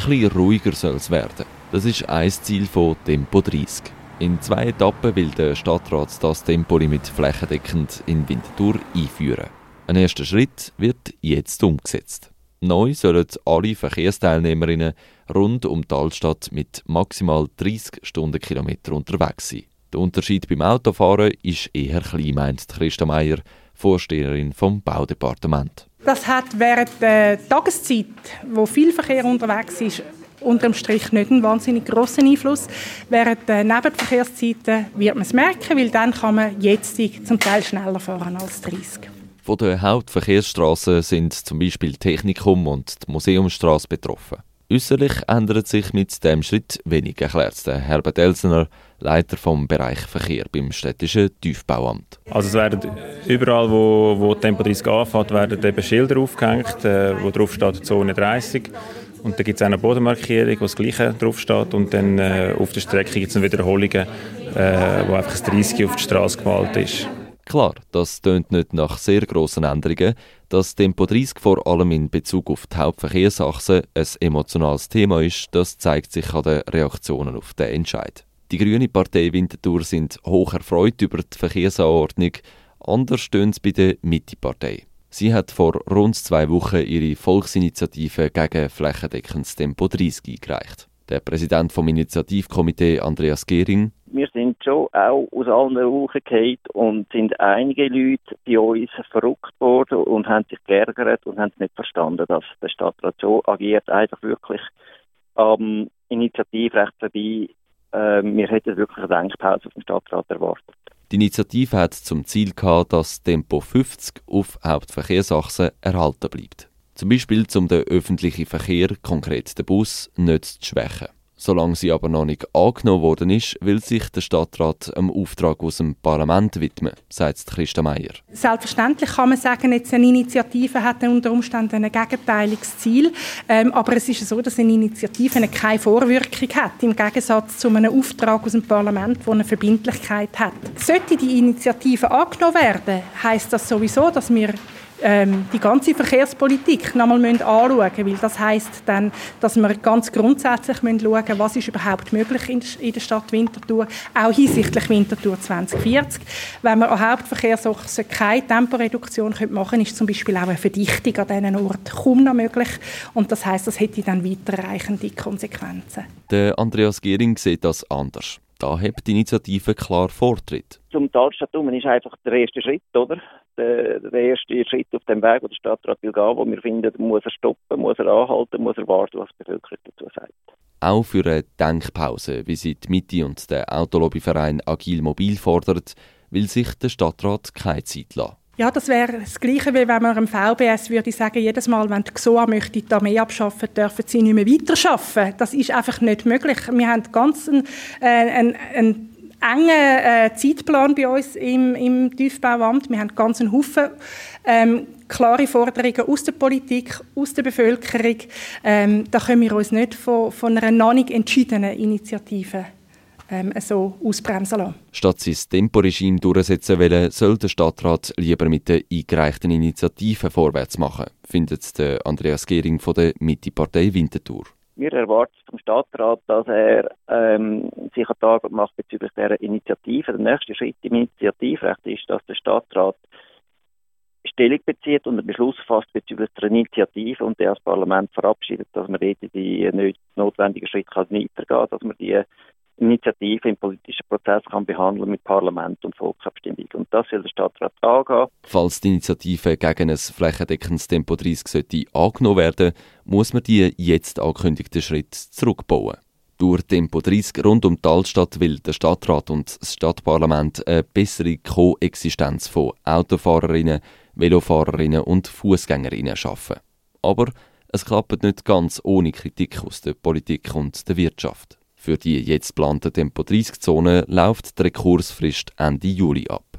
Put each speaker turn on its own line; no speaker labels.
bisschen ruhiger soll es werden. Das ist ein Ziel von Tempo 30. In zwei Etappen will der Stadtrat das Tempolimit flächendeckend in Winterthur einführen. Ein erster Schritt wird jetzt umgesetzt. Neu sollen alle Verkehrsteilnehmerinnen rund um die Altstadt mit maximal 30 Stundenkilometer unterwegs sein. Der Unterschied beim Autofahren ist eher klein, meint Christa Meier, Vorsteherin vom Baudepartement.
Das hat während der Tageszeit, wo viel Verkehr unterwegs ist, unterm Strich nicht einen wahnsinnig grossen Einfluss. Während der Nebenverkehrszeiten wird man es merken, weil dann kann man jetzt zum Teil schneller fahren als 30.
Von den Hauptverkehrsstraßen sind zum Beispiel Technikum und die Museumsstraße betroffen. Äußerlich ändert sich mit dem Schritt wenig, erklärt Herbert Elsener, Leiter vom Bereich Verkehr beim städtischen Tiefbauamt.
Also es werden überall, wo, wo Tempo 30 anfängt, werden eben Schilder aufgehängt, äh, wo drauf steht Zone 30. Und dann gibt es auch eine Bodenmarkierung, wo das Gleiche drauf steht. Und dann äh, auf der Strecke gibt es Wiederholungen, äh, wo einfach das 30 auf die Straße gemalt ist.
Klar, das tönt nicht nach sehr grossen Änderungen. Dass Tempo 30 vor allem in Bezug auf die Hauptverkehrsachsen ein emotionales Thema ist, das zeigt sich an den Reaktionen auf den Entscheid. Die Grüne Partei Winterthur sind hoch erfreut über die Verkehrsanordnung. Anders stehen es bei der Mitte-Partei. Sie hat vor rund zwei Wochen ihre Volksinitiative gegen flächendeckendes Tempo 30 eingereicht. Der Präsident vom Initiativkomitee Andreas Gehring.
Wir schon auch aus allen Rauchen gefallen und sind einige Leute bei uns verrückt worden und haben sich geärgert und haben es nicht verstanden, dass der Stadtrat so agiert, einfach wirklich am Initiativrecht vorbei. Äh, wir hätten wirklich eine Denkpause auf dem Stadtrat erwartet.
Die Initiative hat zum Ziel gehabt, dass Tempo 50 auf Hauptverkehrsachsen erhalten bleibt. Zum Beispiel, um den öffentlichen Verkehr, konkret den Bus, nicht zu schwächen. Solange sie aber noch nicht angenommen worden ist, will sich der Stadtrat einem Auftrag aus dem Parlament widmen, sagt Christa Meier.
Selbstverständlich kann man sagen, jetzt eine Initiative hat unter Umständen ein gegenteiliges Ziel. Ähm, aber es ist so, dass eine Initiative keine Vorwirkung hat, im Gegensatz zu einem Auftrag aus dem Parlament, der eine Verbindlichkeit hat. Sollte die Initiative angenommen werden, heißt das sowieso, dass wir ähm, die ganze Verkehrspolitik nochmal anschauen müssen, weil das heißt dann, dass wir ganz grundsätzlich schauen müssen, was ist überhaupt möglich in, in der Stadt Winterthur, auch hinsichtlich Winterthur 2040. Wenn wir an Hauptverkehrsachsen keine Temporeduktion machen können, ist zum Beispiel auch eine Verdichtung an diesen Orten kaum noch möglich und das heißt, das hätte dann weiterreichende Konsequenzen.
Der Andreas Gehring sieht das anders. Da hat die Initiative klar Vortritt.
Zum Talstadt ist einfach der erste Schritt, oder? Der, der, erste Schritt auf dem Weg, wo der Stadtrat will gehen, wo wir finden, muss er stoppen, muss er anhalten, muss er warten, was die Bevölkerung dazu sagt.
Auch für eine Denkpause, wie sie die Mitte und der Autolobbyverein Agil Mobil fordert, will sich der Stadtrat keine Zeit lassen.
Ja, das wäre das Gleiche, wie wenn man im VBS würde sagen, jedes Mal, wenn die GSOA möchte die Armee abschaffen, dürfen sie nicht mehr weiterarbeiten. Das ist einfach nicht möglich. Wir haben ganz einen, äh, einen, einen engen äh, Zeitplan bei uns im, im Tiefbauamt. Wir haben ganz einen Haufen ähm, klare Forderungen aus der Politik, aus der Bevölkerung. Ähm, da können wir uns nicht von, von einer noch nicht entschiedenen Initiative ähm, so ausbremsen lassen.
Statt sein Temporegime durchsetzen wollen, soll der Stadtrat lieber mit den eingereichten Initiativen vorwärts machen, findet Andreas Gehring von der Mitte-Partei Winterthur.
Wir erwarten vom Stadtrat, dass er ähm, sich an Tag macht bezüglich dieser Initiative. Der nächste Schritt im Initiativrecht ist, dass der Stadtrat Stellung bezieht und einen Beschluss fasst bezüglich der Initiative und der das Parlament verabschiedet, dass man dort die notwendigen Schritte weitergehen kann, dass man die Initiative im politischen Prozess kann behandeln mit Parlament und Volksabstimmung. Und das soll der Stadtrat angehen.
Falls die Initiative gegen ein flächendeckendes Tempo 30 sollte angenommen werden, muss man die jetzt angekündigten Schritte zurückbauen. Durch Tempo 30 rund um die Altstadt will der Stadtrat und das Stadtparlament eine bessere Koexistenz von Autofahrerinnen, Velofahrerinnen und Fußgängerinnen schaffen. Aber es klappt nicht ganz ohne Kritik aus der Politik und der Wirtschaft. Für die jetzt geplante Tempo-30-Zone läuft die Rekursfrist Ende Juli ab.